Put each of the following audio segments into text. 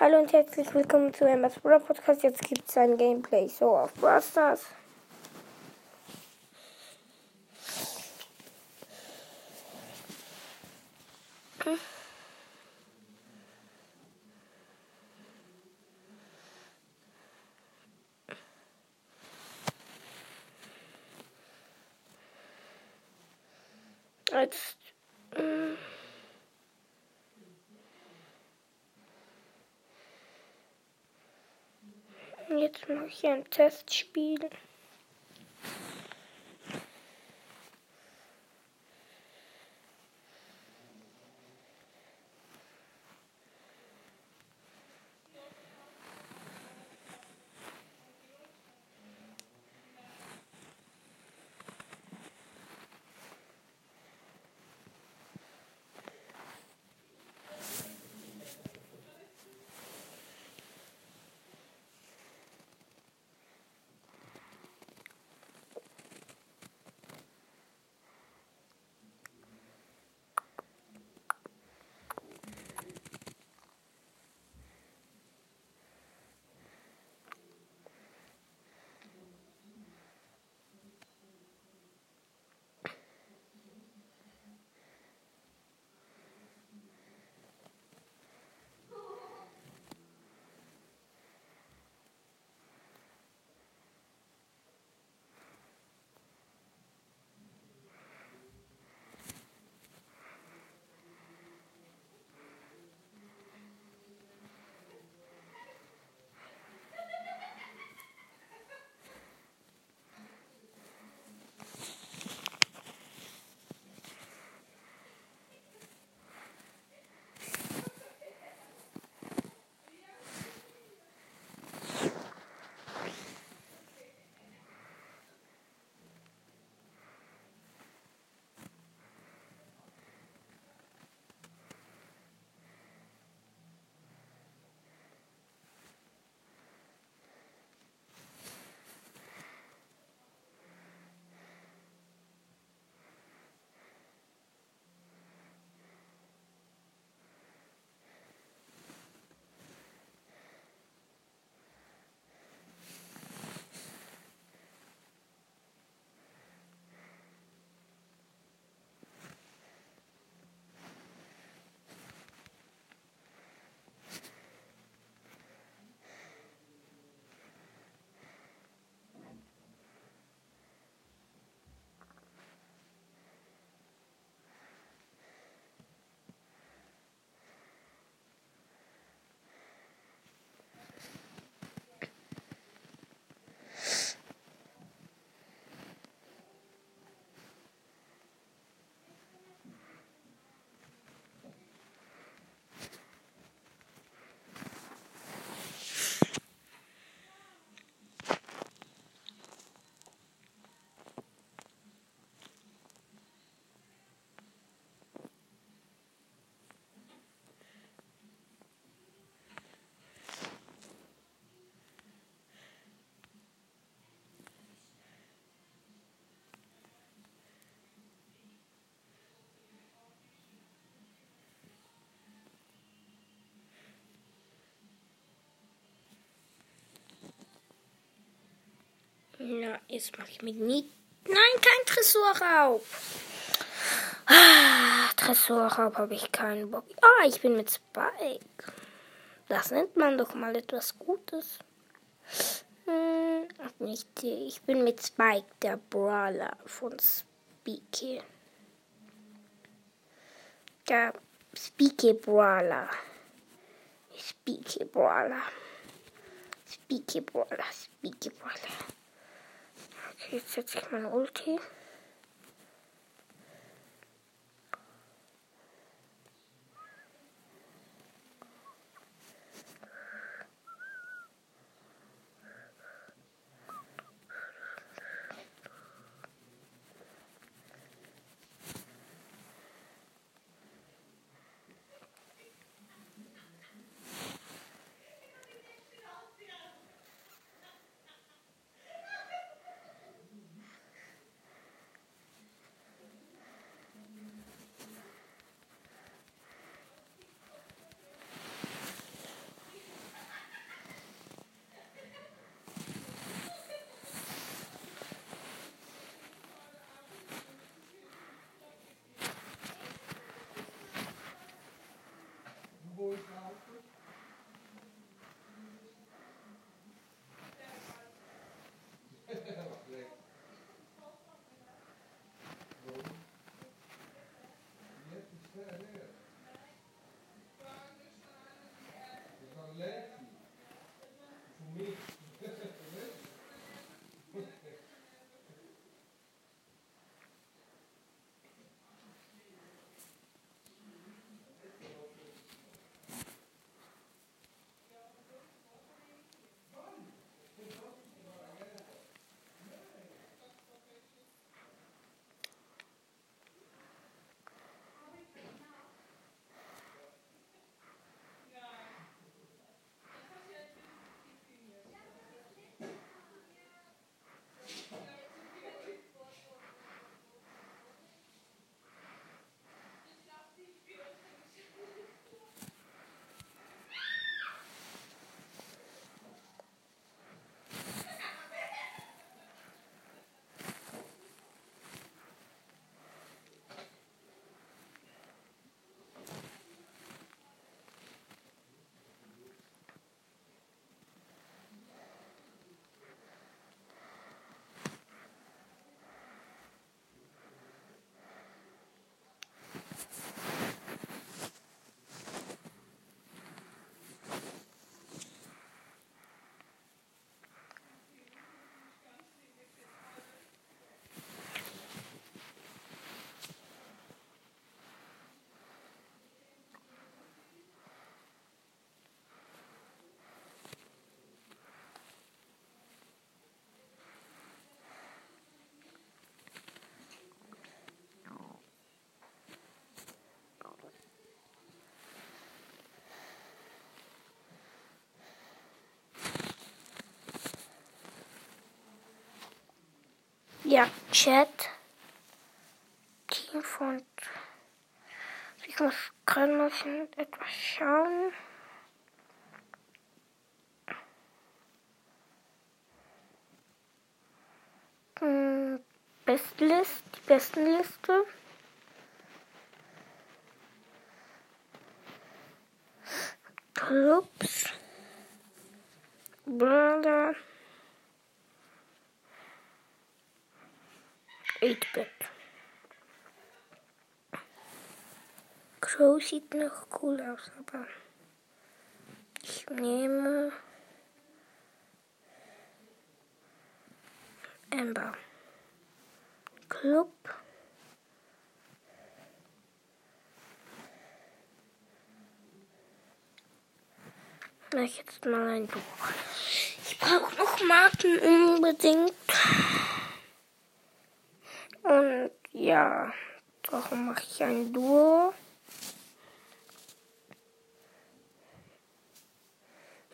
Hallo und herzlich willkommen zu Emma's Brawl Podcast. Jetzt gibt es ein Gameplay so auf Brawl Stars. Jetzt. äh, Jetzt mache ich ein Testspiel. Jetzt mache ich mit nie. Nein, kein Tresorraub. Ah, Tresorraub habe ich keinen Bock. Ah, ich bin mit Spike. Das nennt man doch mal etwas Gutes. Hm, nicht. Ich bin mit Spike, der Brawler von Speaky. Der Speaky Brawler. Speaky Brawler. Speaky Brawler. Speaky Brawler. Okay, jetzt setze ich meine Ulti. Ja, Chat. Team von. Ich muss gerade noch etwas schauen. Hm, Bestlist, die Bestenliste. Clubs. Brother. 8-Bit. Crow sieht noch cool aus, aber ich nehme Amber. Club. Vielleicht jetzt mal ein Duo. Ich brauche noch Marken unbedingt. Und ja, darum mache ich ein Duo.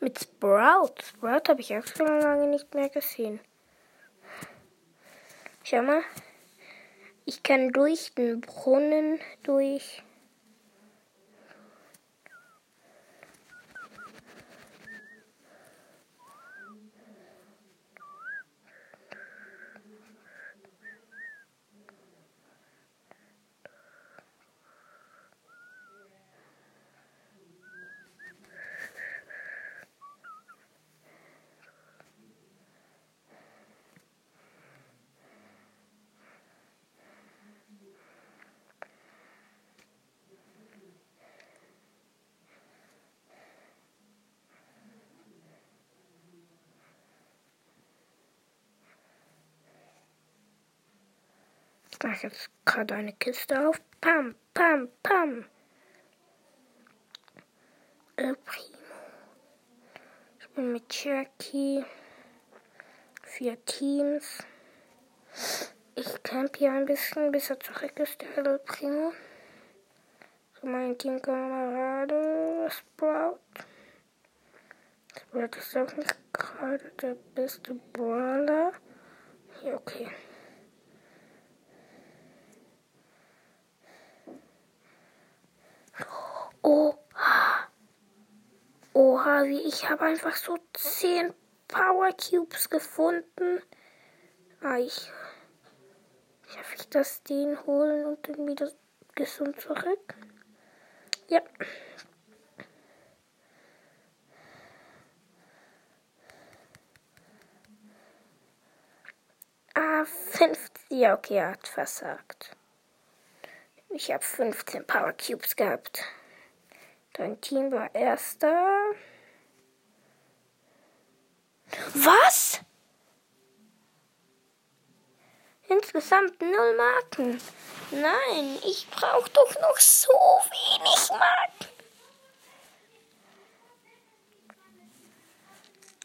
Mit Sprout. Sprout habe ich auch schon lange nicht mehr gesehen. Schau mal. Ich kann durch den Brunnen durch. Mache jetzt gerade eine Kiste auf. Pam, pam, pam. El Primo. Ich bin mit Cherokee. Vier Teams. Ich camp hier ein bisschen, bis er zurück ist, der El Primo. So mein Teamkamerade Sprout. Sprout ist auch nicht gerade der beste Brawler. Ja, okay. Oha. Oha, wie ich habe einfach so 10 Power Cubes gefunden. Ah, ich. Schaffe ich das, den holen und dann wieder gesund zurück? Ja. Ah, 50. Ja, okay, er hat versagt. Ich habe 15 Power Cubes gehabt. Dein Team war erster. Was? Insgesamt null Marken. Nein, ich brauche doch noch so wenig Marken.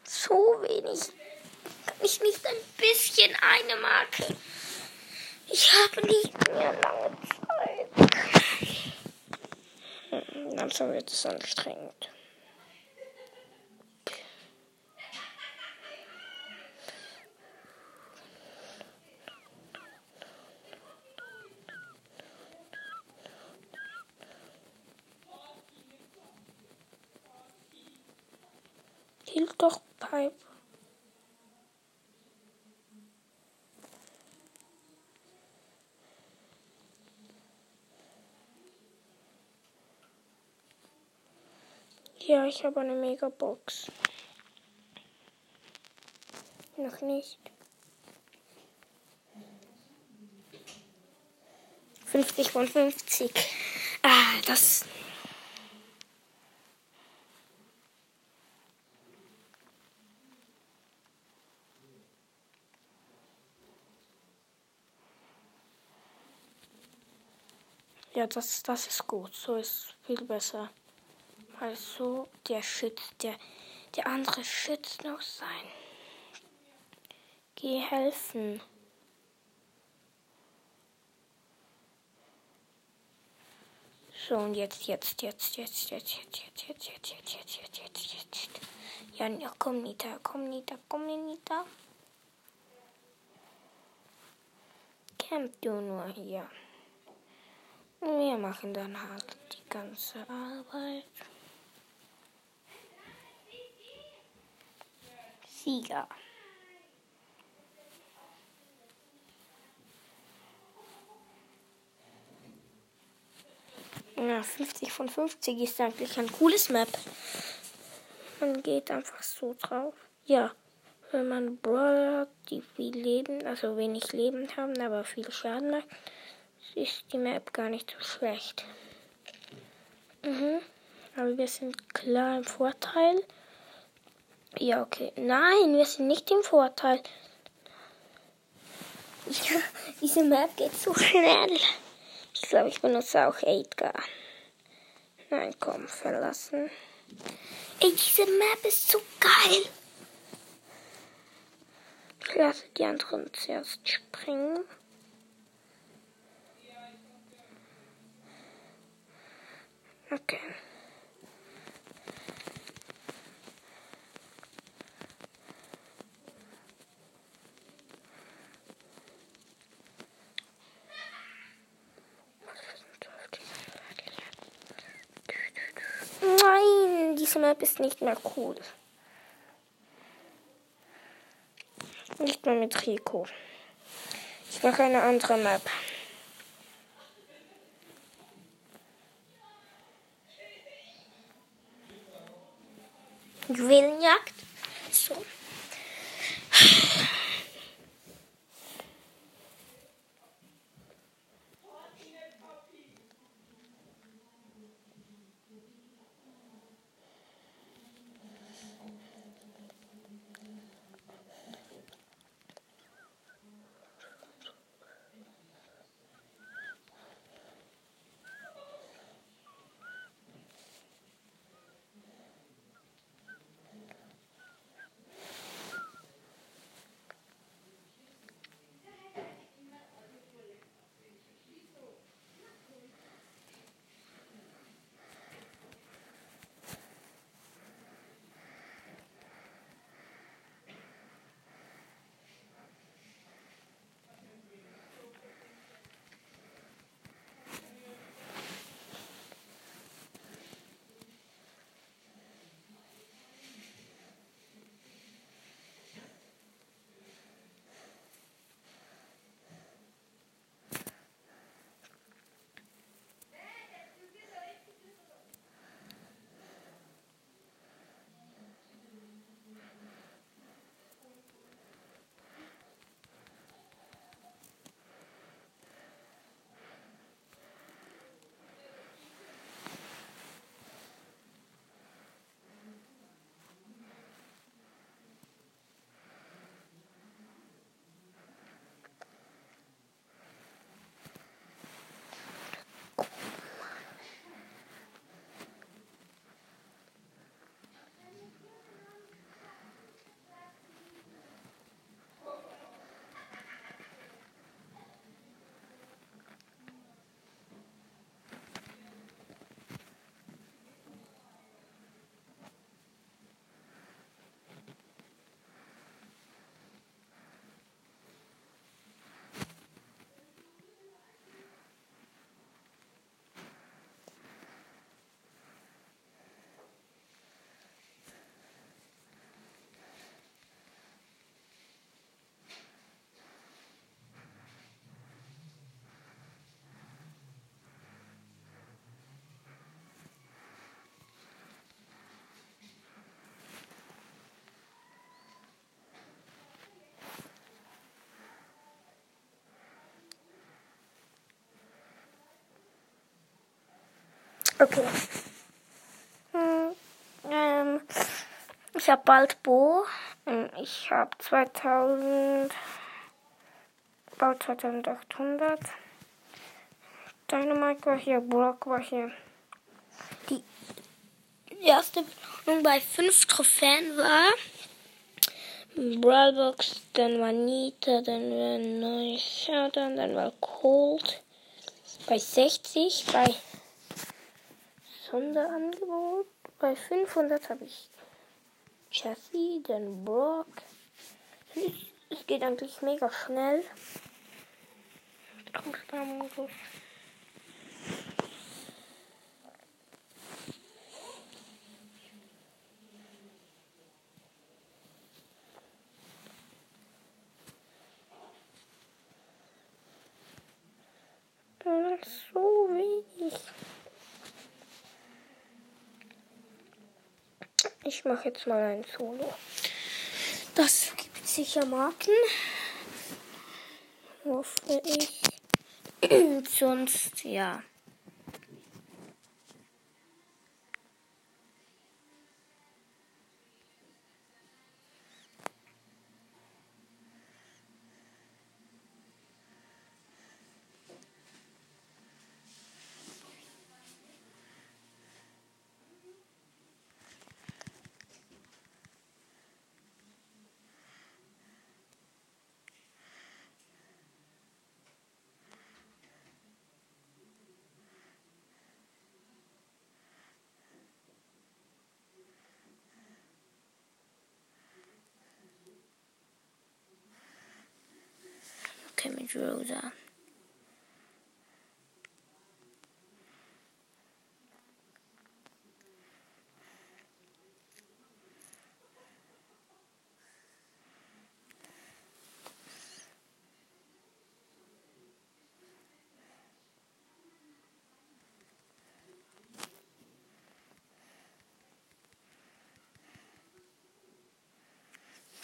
So wenig. Kann ich nicht ein bisschen eine Marke? Ich habe nicht mehr lange Zeit. Langsam wird es anstrengend. Hielt doch Pipe. Ja, ich habe eine Megabox. Noch nicht. 50 von 50. Ah, das. Ja, das, das ist gut. So ist viel besser. Also, der schützt, der, der andere schützt noch sein. Geh helfen. So, und jetzt, jetzt, jetzt, jetzt, jetzt, jetzt, jetzt, jetzt, jetzt, jetzt, jetzt, jetzt, jetzt, jetzt. Ja, ja, komm, Nita, komm, Nita, komm, Nita. camp du nur hier. Wir machen dann halt die ganze Arbeit. Sieger. Ja, 50 von 50 ist eigentlich ein cooles Map. Man geht einfach so drauf. Ja, wenn man Brawler hat, die viel Leben, also wenig Leben haben, aber viel Schaden machen, ist die Map gar nicht so schlecht. Mhm. Aber wir sind klar im Vorteil. Ja, okay. Nein, wir sind nicht im Vorteil. Ja, diese Map geht so schnell. Ich glaube, ich benutze auch Edgar. Nein, komm, verlassen. Ey, diese Map ist so geil. Ich lasse die anderen zuerst springen. Okay. Nein, diese Map ist nicht mehr cool. Nicht mehr mit Rico. Ich mache eine andere Map. Juwelenjagd. Okay. Hm, ähm, ich habe bald Bo. Ähm, ich habe 2000. Bald 2800. Dynamite war hier, Brock war hier. Die erste Belohnung bei 5 Trophäen war Brawlbox, dann war Nita, dann war Neues Showdown, dann war Cold. Bei 60, bei Sonderangebot. Bei 500 habe ich Chassis, dann Brock. Es geht eigentlich mega schnell. Star-Modus. so wenig. Ich mache jetzt mal ein Solo. Das gibt sicher Marken. Hoffe ich. Sonst, ja. Damage Rosa.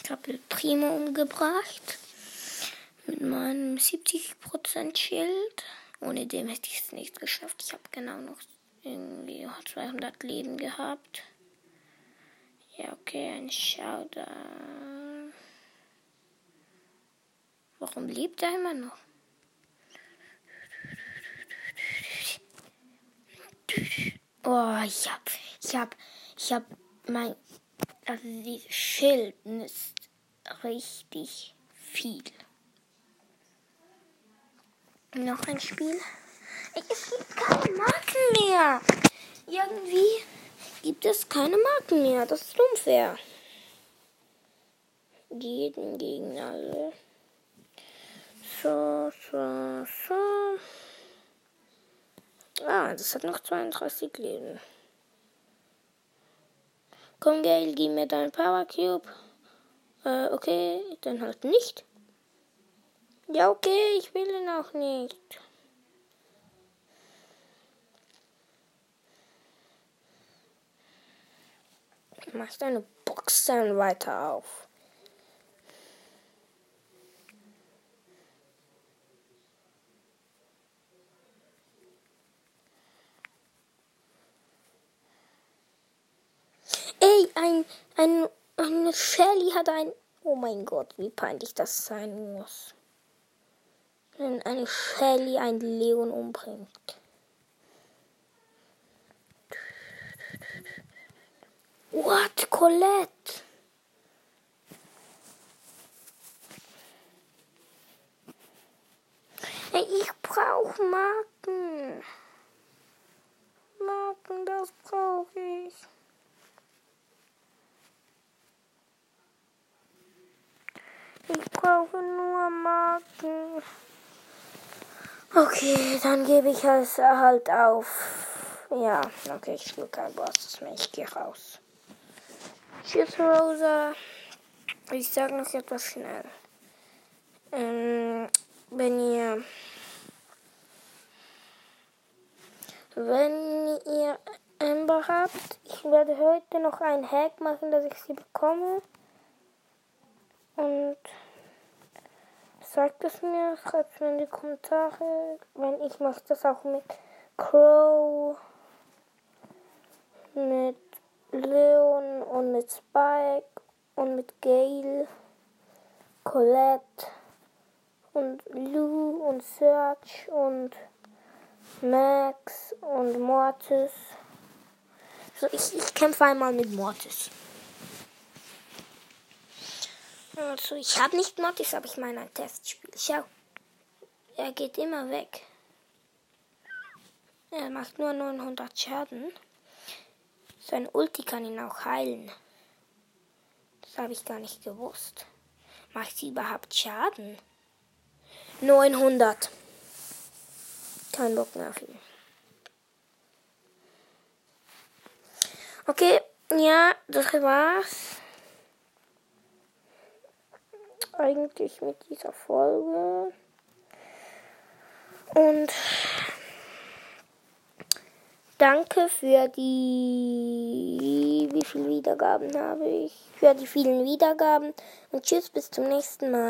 Ich habe Primo umgebracht meinem 70% Schild. Ohne dem hätte ich es nicht geschafft. Ich habe genau noch irgendwie 200 Leben gehabt. Ja, okay, ein Showdown. Warum lebt er immer noch? Oh, ich hab, ich hab, ich hab mein, also dieses Schild ist richtig viel. Noch ein Spiel. Es gibt keine Marken mehr. Irgendwie gibt es keine Marken mehr. Das ist unfair. Jeden gegen alle. So, so, so. Ah, das hat noch 32 Leben. Komm, Gail, gib mir deinen Power Cube. Äh, okay, dann halt nicht. Ja, okay, ich will ihn auch nicht. Mach deine Box dann weiter auf. Ey, ein, ein, eine Shelly hat ein. Oh mein Gott, wie peinlich das sein muss wenn eine Shelly ein Leon umbringt. What, Colette? Hey, ich brauche Marken. Marken, das brauche ich. Ich brauche nur Marken. Okay, dann gebe ich es halt auf. Ja, okay, ich spiele kein Boss mehr. Ich gehe raus. Tschüss, Rosa. Ich sage noch etwas schnell. Ähm, wenn ihr. Wenn ihr Ember habt, ich werde heute noch ein Hack machen, dass ich sie bekomme. Und sagt es mir, schreibt es mir in die Kommentare. Wenn ich mache das auch mit Crow, mit Leon und mit Spike und mit Gail, Colette und Lou und Search und Max und Mortis. So, ich, ich kämpfe einmal mit Mortis. Also, ich habe nicht Mortis, aber ich meine ein Testspiel. Schau. Er geht immer weg. Er macht nur 900 Schaden. Sein Ulti kann ihn auch heilen. Das habe ich gar nicht gewusst. Macht sie überhaupt Schaden? 900. Kein Bock mehr auf ihn. Okay, ja, das war's. Eigentlich mit dieser Folge. Und danke für die. Wie viele Wiedergaben habe ich? Für die vielen Wiedergaben. Und tschüss, bis zum nächsten Mal.